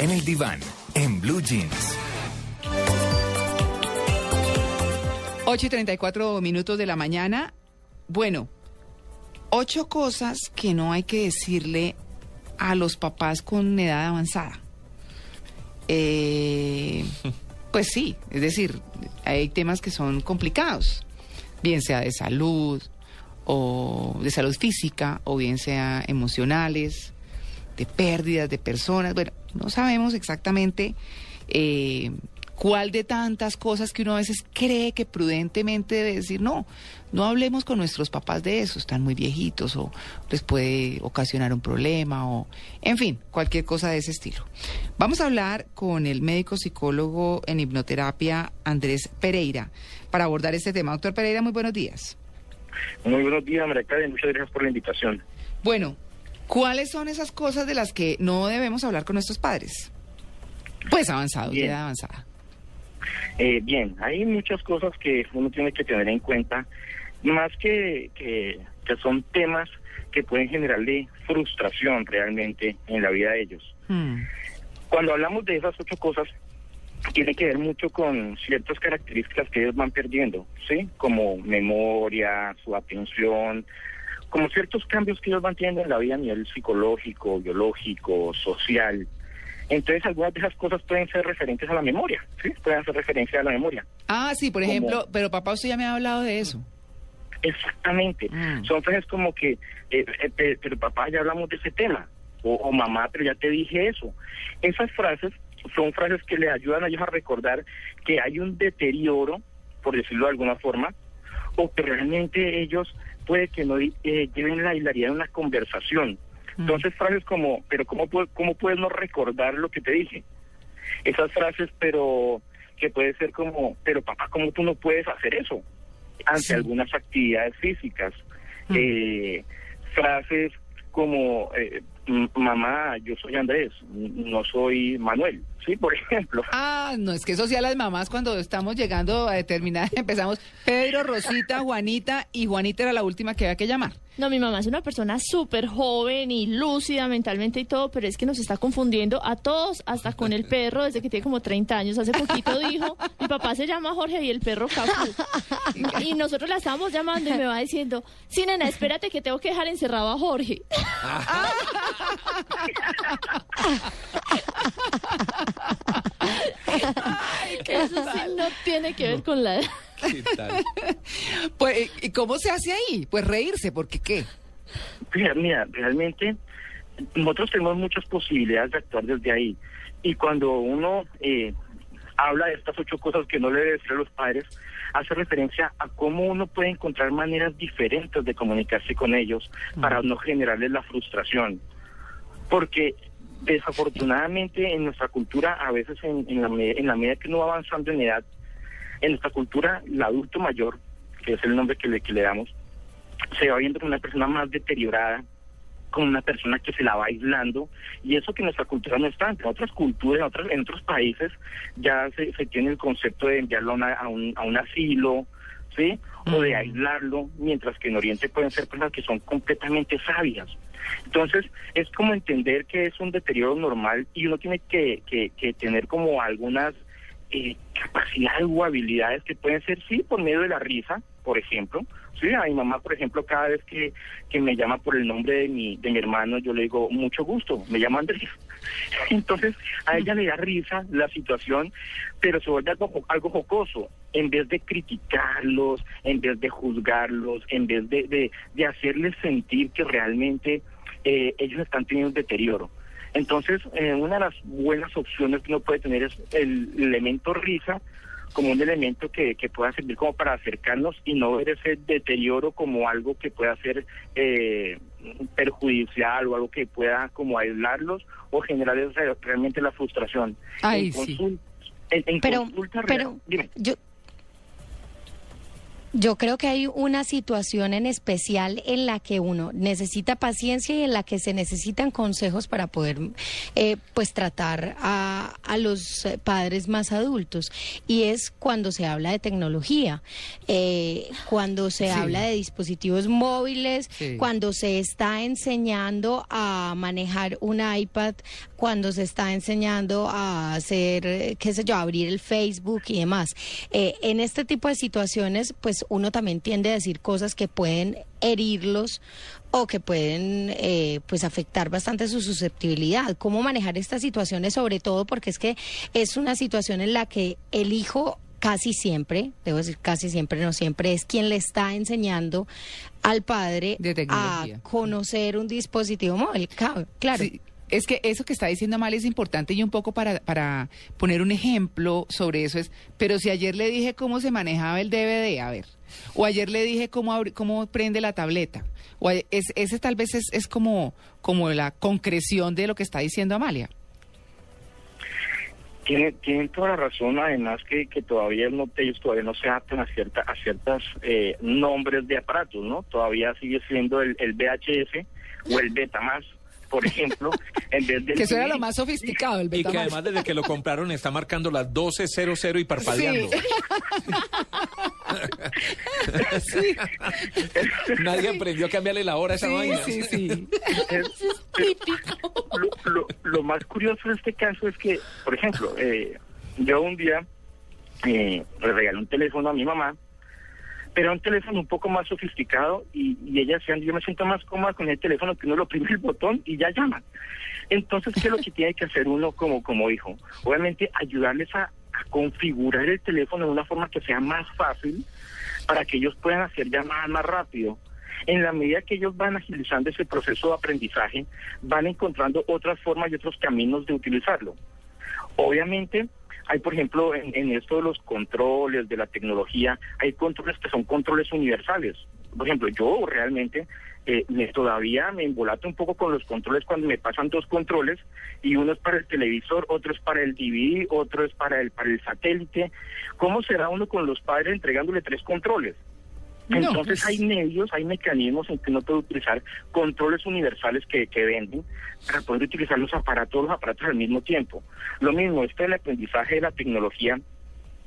En el diván, en Blue Jeans. 8 y 34 minutos de la mañana. Bueno, ocho cosas que no hay que decirle a los papás con edad avanzada. Eh, pues sí, es decir, hay temas que son complicados, bien sea de salud o de salud física o bien sea emocionales, de pérdidas de personas. Bueno, no sabemos exactamente eh, cuál de tantas cosas que uno a veces cree que prudentemente debe decir, no, no hablemos con nuestros papás de eso, están muy viejitos o les puede ocasionar un problema o, en fin, cualquier cosa de ese estilo. Vamos a hablar con el médico psicólogo en hipnoterapia Andrés Pereira para abordar este tema. Doctor Pereira, muy buenos días. Muy buenos días, María Karen. Muchas gracias por la invitación. Bueno, ¿cuáles son esas cosas de las que no debemos hablar con nuestros padres? Pues avanzados, de Bien. edad avanzada. Eh, bien, hay muchas cosas que uno tiene que tener en cuenta, más que, que, que son temas que pueden generarle frustración realmente en la vida de ellos. Hmm. Cuando hablamos de esas ocho cosas, tiene que ver mucho con ciertas características que ellos van perdiendo, ¿sí? Como memoria, su atención, como ciertos cambios que ellos van teniendo en la vida a nivel psicológico, biológico, social. Entonces, algunas de esas cosas pueden ser referentes a la memoria, ¿sí? Pueden hacer referencia a la memoria. Ah, sí, por Como- ejemplo, pero papá, usted ya me ha hablado de eso. Exactamente. Mm. Son frases como que, eh, eh, pe- pero papá, ya hablamos de ese tema. O, o mamá, pero ya te dije eso. Esas frases son frases que le ayudan a ellos a recordar que hay un deterioro, por decirlo de alguna forma, o que realmente ellos puede que no eh, lleven la hilaridad de una conversación. Mm. Entonces frases como, pero ¿cómo, ¿cómo puedes no recordar lo que te dije? Esas frases, pero que puede ser como, pero papá, ¿cómo tú no puedes hacer eso? Ante Sí. algunas actividades físicas. Mm. Eh, frases como, eh, "M- mamá, yo soy Andrés, no soy Manuel, ¿sí? Por ejemplo. Ah, no, es que eso sí a las mamás cuando estamos llegando a determinar, empezamos Pedro, Rosita, Juanita, y Juanita era la última que había que llamar. No, mi mamá es una persona súper joven y lúcida mentalmente y todo, pero es que nos está confundiendo a todos, hasta con el perro, desde que tiene como 30 años. Hace poquito dijo, mi papá se llama Jorge y el perro Cafú. Y nosotros la estábamos llamando y me va diciendo, sí, nena, espérate que tengo que dejar encerrado a Jorge. Eso sí no tiene que ver con la edad. Pues, ¿y cómo se hace ahí? Pues reírse, porque qué. Mira, mira, realmente nosotros tenemos muchas posibilidades de actuar desde ahí. Y cuando uno eh, habla de estas ocho cosas que no le debe decir a los padres, hace referencia a cómo uno puede encontrar maneras diferentes de comunicarse con ellos para no generarles la frustración. Porque desafortunadamente en nuestra cultura, a veces en, en la, me- en la medida que uno va avanzando en edad, en nuestra cultura, el adulto mayor, que es el nombre que le, que le damos, se va viendo como una persona más deteriorada, como una persona que se la va aislando, y eso que en nuestra cultura no está. En otras culturas, en, otras, en otros países, ya se, se tiene el concepto de enviarlo a, una- a un, a un asilo, ¿sí? O de Mm. aislarlo, mientras que en Oriente pueden ser personas que son completamente sabias. Entonces, es como entender que es un deterioro normal y uno tiene que, que, que tener como algunas eh, capacidades o habilidades que pueden ser, sí, por medio de la risa, por ejemplo. Sí, a mi mamá, por ejemplo, cada vez que, que me llama por el nombre de mi, de mi hermano, yo le digo, mucho gusto, me llama Andrés. Entonces, a ella le da risa la situación, pero se vuelve algo, algo jocoso. En vez de criticarlos, en vez de juzgarlos, en vez de, de, de hacerles sentir que realmente eh, ellos están teniendo un deterioro. Entonces, eh, una de las buenas opciones que uno puede tener es el elemento risa como un elemento que, que pueda servir como para acercarnos y no ver ese deterioro como algo que pueda ser eh, perjudicial o algo que pueda como aislarlos o generar realmente la frustración. Ay, En sí. en- en Pero, pero yo, yo creo que hay una situación en especial en la que uno necesita paciencia y en la que se necesitan consejos para poder eh, pues tratar a, a los eh, padres más adultos y es cuando se habla de tecnología, eh, cuando se Sí. habla de dispositivos móviles, Sí. cuando se está enseñando a manejar un iPad, cuando se está enseñando a hacer, eh, qué sé yo, abrir el Facebook y demás. Eh, en este tipo de situaciones, pues uno también tiende a decir cosas que pueden herirlos o que pueden eh, pues afectar bastante su susceptibilidad. ¿Cómo manejar estas situaciones? Sobre todo porque es que es una situación en la que el hijo casi siempre, debo decir casi siempre, no siempre, es quien le está enseñando al padre a conocer un dispositivo móvil. Claro. Sí, es que eso que está diciendo Mal es importante y un poco para, para poner un ejemplo sobre eso es, pero si ayer le dije cómo se manejaba el DVD, a ver, o ayer le dije cómo, cómo prende la tableta, o es, ese tal vez es, es como, como la concreción de lo que está diciendo Amalia. Tiene, tienen toda la razón, además que, que todavía no, ellos todavía no se adaptan a cierta, a ciertas eh, nombres de aparatos, ¿no? Todavía sigue siendo el, el VHS o el Betamax, por ejemplo, en vez del Que eso era lo más sofisticado, el Y que Betamax. además desde que lo compraron está marcando las 12.00 y parpadeando. Sí, Nadie aprendió a cambiarle la hora a esa vaina. sí, sí, sí. lo, lo- lo más curioso de este caso es que, por ejemplo, eh, yo un día eh, le regalé un teléfono a mi mamá, pero un teléfono un poco más sofisticado y, y ella decía, yo me siento más cómoda con el teléfono que uno lo oprime el botón y ya llaman. Entonces, ¿qué es lo que tiene que hacer uno como, como hijo? Obviamente, ayudarles a, a configurar el teléfono de una forma que sea más fácil para que ellos puedan hacer llamadas más rápido. En la medida que ellos van agilizando ese proceso de aprendizaje, van encontrando otras formas y otros caminos de utilizarlo. Obviamente, hay, por ejemplo, en, en esto de los controles, de la tecnología, hay controles que son controles universales. Por ejemplo, yo realmente eh, me, todavía me embolato un poco con los controles cuando me pasan dos controles y uno es para el televisor, otro es para el DVD, otro es para el, para el satélite. ¿Cómo será uno con los padres entregándole tres controles? No, Entonces pues- hay medios, hay mecanismos en que uno puede utilizar controles universales que, que venden para poder utilizar los aparatos, los aparatos al mismo tiempo. Lo mismo, este del aprendizaje de la tecnología,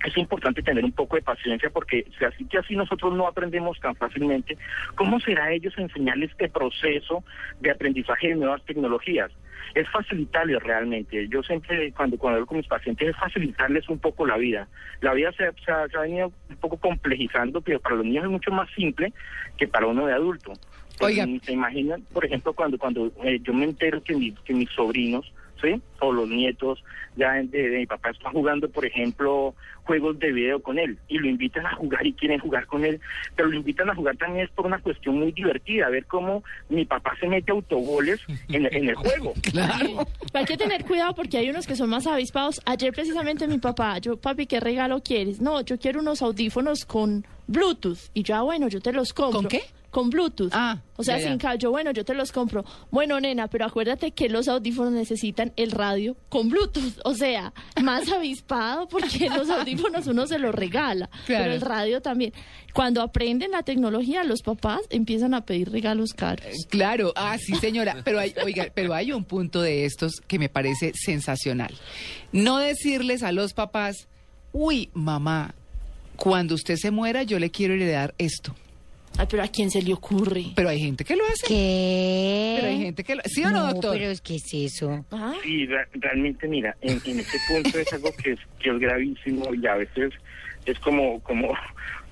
es importante tener un poco de paciencia porque si así que así nosotros no aprendemos tan fácilmente, ¿cómo será ellos enseñarles este proceso de aprendizaje de nuevas tecnologías? Es facilitarles realmente. Yo siempre, cuando, cuando hablo con mis pacientes, es facilitarles un poco la vida. La vida se, se ha- se ha venido un poco complejizando, pero para los niños es mucho más simple que para uno de adulto. Oiga. mm, ¿Se imaginan, por ejemplo, cuando, cuando eh, yo me entero que, mi- que mis sobrinos, ¿sí? O los nietos ya de, de mi papá están jugando, por ejemplo, juegos de video con él y lo invitan a jugar y quieren jugar con él, pero lo invitan a jugar también es por una cuestión muy divertida, ver cómo mi papá se mete autogoles en, en el juego. Claro. Pero hay que tener cuidado porque hay unos que son más avispados. Ayer precisamente mi papá, yo, papi, ¿qué regalo quieres? No, yo quiero unos audífonos con Bluetooth. Y yo, ah, bueno, yo te los compro. ¿Con qué? Con Bluetooth. Ah, O sea, ya, ya. sin cable. Yo, bueno, yo te los compro. Bueno, nena, pero acuérdate que los audífonos necesitan el radio con Bluetooth. O sea, más avispado porque los audífonos uno se los regala. Claro. Pero el radio también. Cuando aprenden la tecnología, los papás empiezan a pedir regalos caros. Claro, ah, sí, señora, pero hay, oiga, pero hay un punto de estos que me parece sensacional. No decirles a los papás, uy, mamá, cuando usted se muera yo le quiero heredar esto. Ay, pero ¿a quién se le ocurre? Pero hay gente que lo hace. ¿Qué? Pero hay gente que lo... ¿Sí o no, doctor? pero es que es eso. Ah, Sí, re- realmente, mira, en, en este punto es algo que es, que es gravísimo y a veces es como como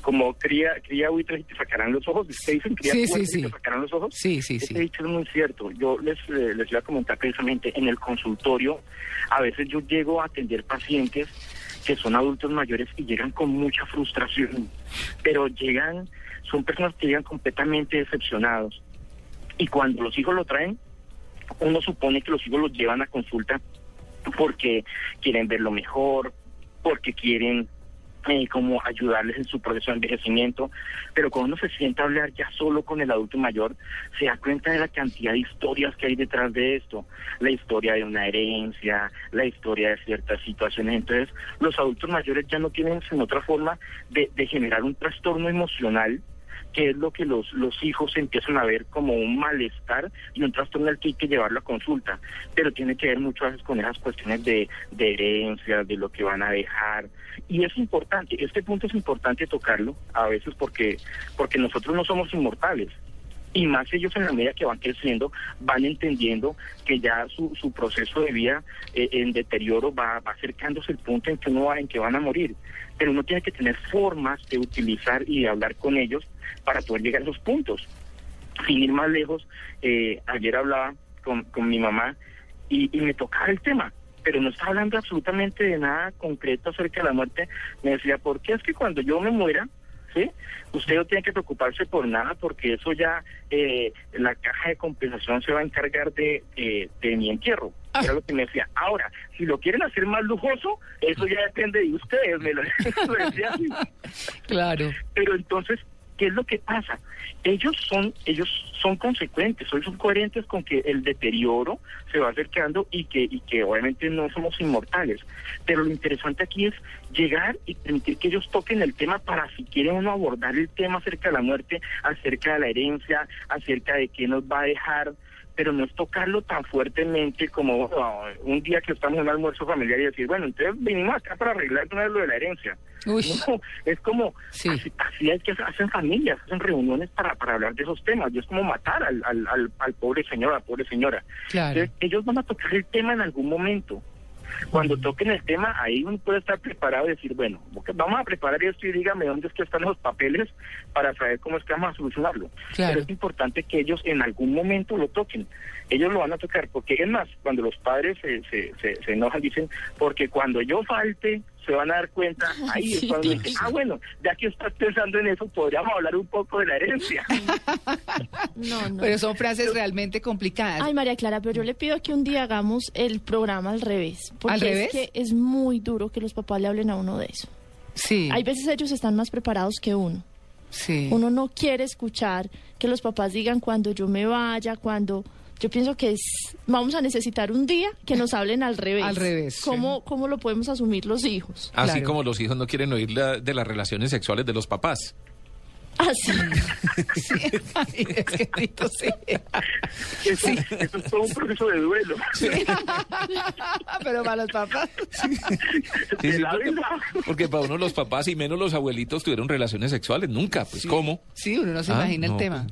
como cría cría buitres y te sacarán los ojos. ¿Ustedes dicen cría Sí, sí, buitres y sí. te sacarán los ojos? Sí, sí, Este sí. dicho es muy cierto. Yo les, eh, les iba a comentar precisamente en el consultorio, a veces yo llego a atender pacientes que son adultos mayores y llegan con mucha frustración, pero llegan, son personas que llegan completamente decepcionados. Y cuando los hijos lo traen, uno supone que los hijos los llevan a consulta porque quieren verlo mejor, porque quieren eh, como ayudarles en su proceso de envejecimiento, pero cuando uno se sienta a hablar ya solo con el adulto mayor, se da cuenta de la cantidad de historias que hay detrás de esto, la historia de una herencia, la historia de ciertas situaciones, entonces los adultos mayores ya no tienen en otra forma de, de generar un trastorno emocional que es lo que los, los hijos empiezan a ver como un malestar y un trastorno al que hay que llevarlo a consulta, pero tiene que ver mucho a veces con esas cuestiones de, de herencia, de lo que van a dejar, y es importante, este punto es importante tocarlo a veces porque, porque nosotros no somos inmortales, y más ellos en la medida que van creciendo van entendiendo que ya su, su proceso de vida eh, en deterioro va, va acercándose el punto en que uno va, en que van a morir. Pero uno tiene que tener formas de utilizar y de hablar con ellos para poder llegar a esos puntos. Sin ir más lejos eh, ayer hablaba con, con mi mamá y, y me tocaba el tema pero no estaba hablando absolutamente de nada concreto acerca de la muerte. Me decía ¿por qué es que cuando yo me muera ¿sí? Usted no tiene que preocuparse por nada porque eso ya, eh, la caja de compensación se va a encargar de, eh, de mi entierro. Era lo que me decía. Ahora, si lo quieren hacer más lujoso, eso ya depende de ustedes, me lo, lo decía así. Claro. Pero entonces, ¿qué es lo que pasa? Ellos son, ellos son consecuentes, son coherentes con que el deterioro se va acercando y que, y que obviamente no somos inmortales. Pero lo interesante aquí es llegar y permitir que ellos toquen el tema para si quieren uno abordar el tema acerca de la muerte, acerca de la herencia, acerca de qué nos va a dejar, pero no es tocarlo tan fuertemente como bueno, un día que estamos en un almuerzo familiar y decir, bueno, entonces venimos acá para arreglar una vez lo de la herencia. Uy. No, es como, Sí. así, así es que hacen familias, hacen reuniones para, para hablar de esos temas, y es como matar al, al, al, al pobre señor, a la pobre señora. Claro. Entonces, ellos van a tocar el tema en algún momento. Cuando toquen el tema, ahí uno puede estar preparado y decir, bueno, vamos a preparar esto y dígame dónde es que están los papeles para saber cómo es que vamos a solucionarlo. Claro. Pero es importante que ellos en algún momento lo toquen. Ellos lo van a tocar, porque es más, cuando los padres se, se, se, se enojan, dicen, porque cuando yo falte, se van a dar cuenta, ahí es cuando dicen, ah, bueno, ya que estás pensando en eso, podríamos hablar un poco de la herencia. No, no. Pero son frases realmente complicadas. Ay, María Clara, pero yo le pido que un día hagamos el programa al revés. Porque ¿Al revés? es que es muy duro que los papás le hablen a uno de eso. sí. Hay veces ellos están más preparados que uno. sí. Uno no quiere escuchar que los papás digan cuando yo me vaya, cuando... Yo pienso que es, vamos a necesitar un día que nos hablen al revés. Al revés, sí. ¿Cómo, ¿Cómo lo podemos asumir los hijos? Así Claro. como los hijos no quieren oír la- de las relaciones sexuales de los papás. Así. Sí. Ay, es que Tito, sí. Eso, eso es todo un proceso de duelo. Pero para los papás. Sí, sí, la porque, porque para uno los papás y menos los abuelitos tuvieron relaciones sexuales. Nunca, pues ¿cómo? Sí, uno no se Ah, imagina no, el tema.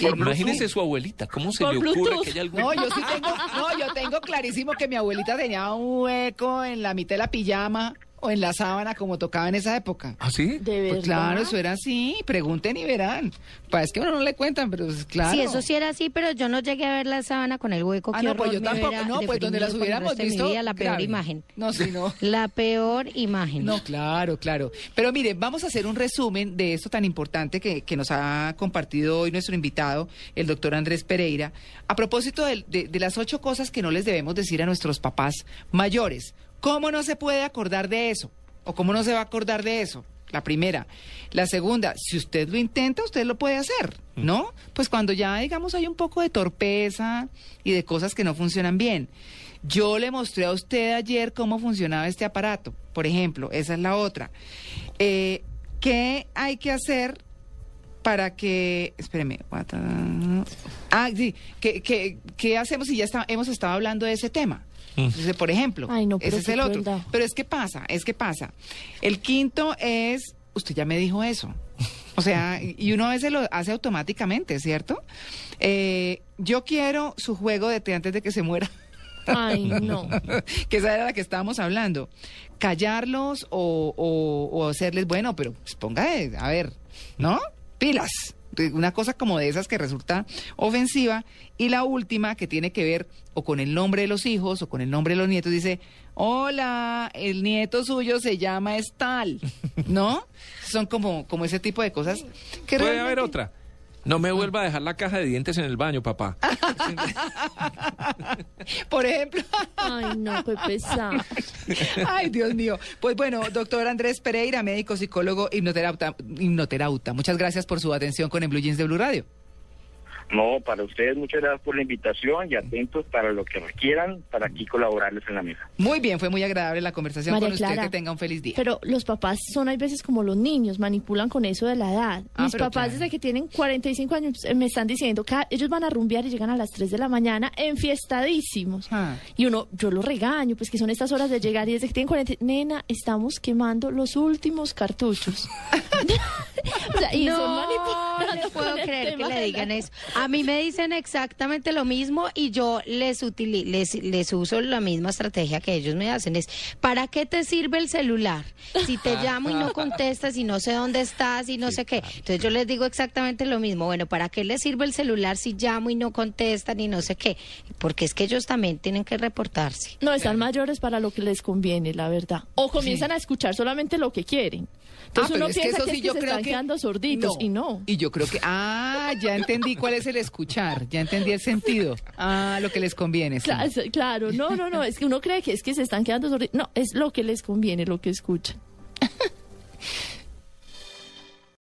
Por Imagínese su abuelita, ¿cómo se Por le ocurre Bluetooth. que haya algún... No, yo sí tengo, no, yo tengo clarísimo que mi abuelita tenía un hueco en la mitad de la pijama o en la sábana como tocaba en esa época. ¿Ah, sí? De verdad. Pues claro, eso era así. Pregunten y verán. Pues es que uno no le cuentan, pero es claro. Sí, eso sí era así, pero yo no llegué a ver la sábana con el hueco. Ah, qué no, pues yo me tampoco. No, pues donde las hubiéramos visto. vida, la peor grave. imagen. No, sí, no. La peor imagen. No, claro, claro. Pero mire, vamos a hacer un resumen de esto tan importante que, que nos ha compartido hoy nuestro invitado, el doctor Andrés Pereira, a propósito de las ocho cosas que no les debemos decir a nuestros papás mayores. ¿Cómo no se puede acordar de eso? ¿O cómo no se va a acordar de eso? La primera. La segunda, si usted lo intenta, usted lo puede hacer, ¿no? Pues cuando ya, digamos, hay un poco de torpeza y de cosas que no funcionan bien. Yo le mostré a usted ayer cómo funcionaba este aparato, por ejemplo, esa es la otra. Eh, ¿Qué hay que hacer para que... Espéreme. Ah, sí. ¿Qué, qué, qué hacemos si ya está, hemos estado hablando de ese tema? Entonces, por ejemplo, Ay, no, pero ese es el otro. Pero es que pasa, es que pasa. El quinto es, usted ya me dijo eso. O sea, y uno a veces lo hace automáticamente, ¿cierto? Eh, yo quiero su juego de té antes de que se muera. Ay, no. que esa era la que estábamos hablando. Callarlos o, o- o hacerles, bueno, pero pues, ponga, a ver, ¿no? Pilas. Una cosa como de esas que resulta ofensiva. Y la última, que tiene que ver o con el nombre de los hijos o con el nombre de los nietos, dice, hola, el nieto suyo se llama Estal, ¿no? Son como, como ese tipo de cosas que Puede realmente- haber otra. No me vuelva a dejar la caja de dientes en el baño, papá. Por ejemplo. Ay, no, qué pesado. Ay, Dios mío. Pues bueno, doctor Andrés Pereira, médico, psicólogo, hipnoterapeuta, hipnoterapeuta. Muchas gracias por su atención con el Blue Jeans de Blue Radio. No, para ustedes muchas gracias por la invitación y atentos para lo que requieran para aquí colaborarles en la mesa. Muy bien, fue muy agradable la conversación María con usted. Clara, Que tenga un feliz día. Pero los papás son, hay veces como los niños, manipulan con eso de la edad. Ah, Mis papás, claro. desde que tienen 45 años, eh, me están diciendo que ellos van a rumbear y llegan a las 3 de la mañana enfiestadísimos. Ah. Y uno, yo los regaño, pues que son estas horas de llegar y desde que tienen 40, nena, estamos quemando los últimos cartuchos. O sea, y son no, manipulados no puedo creer que le digan eso. A mí me dicen exactamente lo mismo y yo les, utili- les, les uso la misma estrategia que ellos me hacen. Es, ¿para qué te sirve el celular? Si te llamo y no contestas y no sé dónde estás y no sé qué. Entonces yo les digo exactamente lo mismo. Bueno, ¿para qué les sirve el celular si llamo y no contestan y no sé qué? Porque es que ellos también tienen que reportarse. No, están mayores para lo que les conviene, la verdad. O comienzan a escuchar solamente lo que quieren. Entonces Ah, uno es que piensa eso que, sí es que yo se creo están que quedando sorditos y no. Y yo creo que ah, ya entendí cuál es el el escuchar, ya entendí el sentido. Ah, lo que les conviene. Sí. Claro, claro, no, no, no, es que uno cree que es que se están quedando sordos. No, es lo que les conviene, lo que escuchan.